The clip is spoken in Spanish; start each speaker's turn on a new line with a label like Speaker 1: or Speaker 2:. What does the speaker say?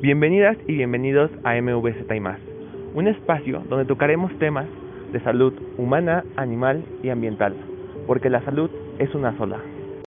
Speaker 1: Bienvenidas y bienvenidos a MVZ y más, un espacio donde tocaremos temas de salud humana, animal y ambiental, porque la salud es una sola.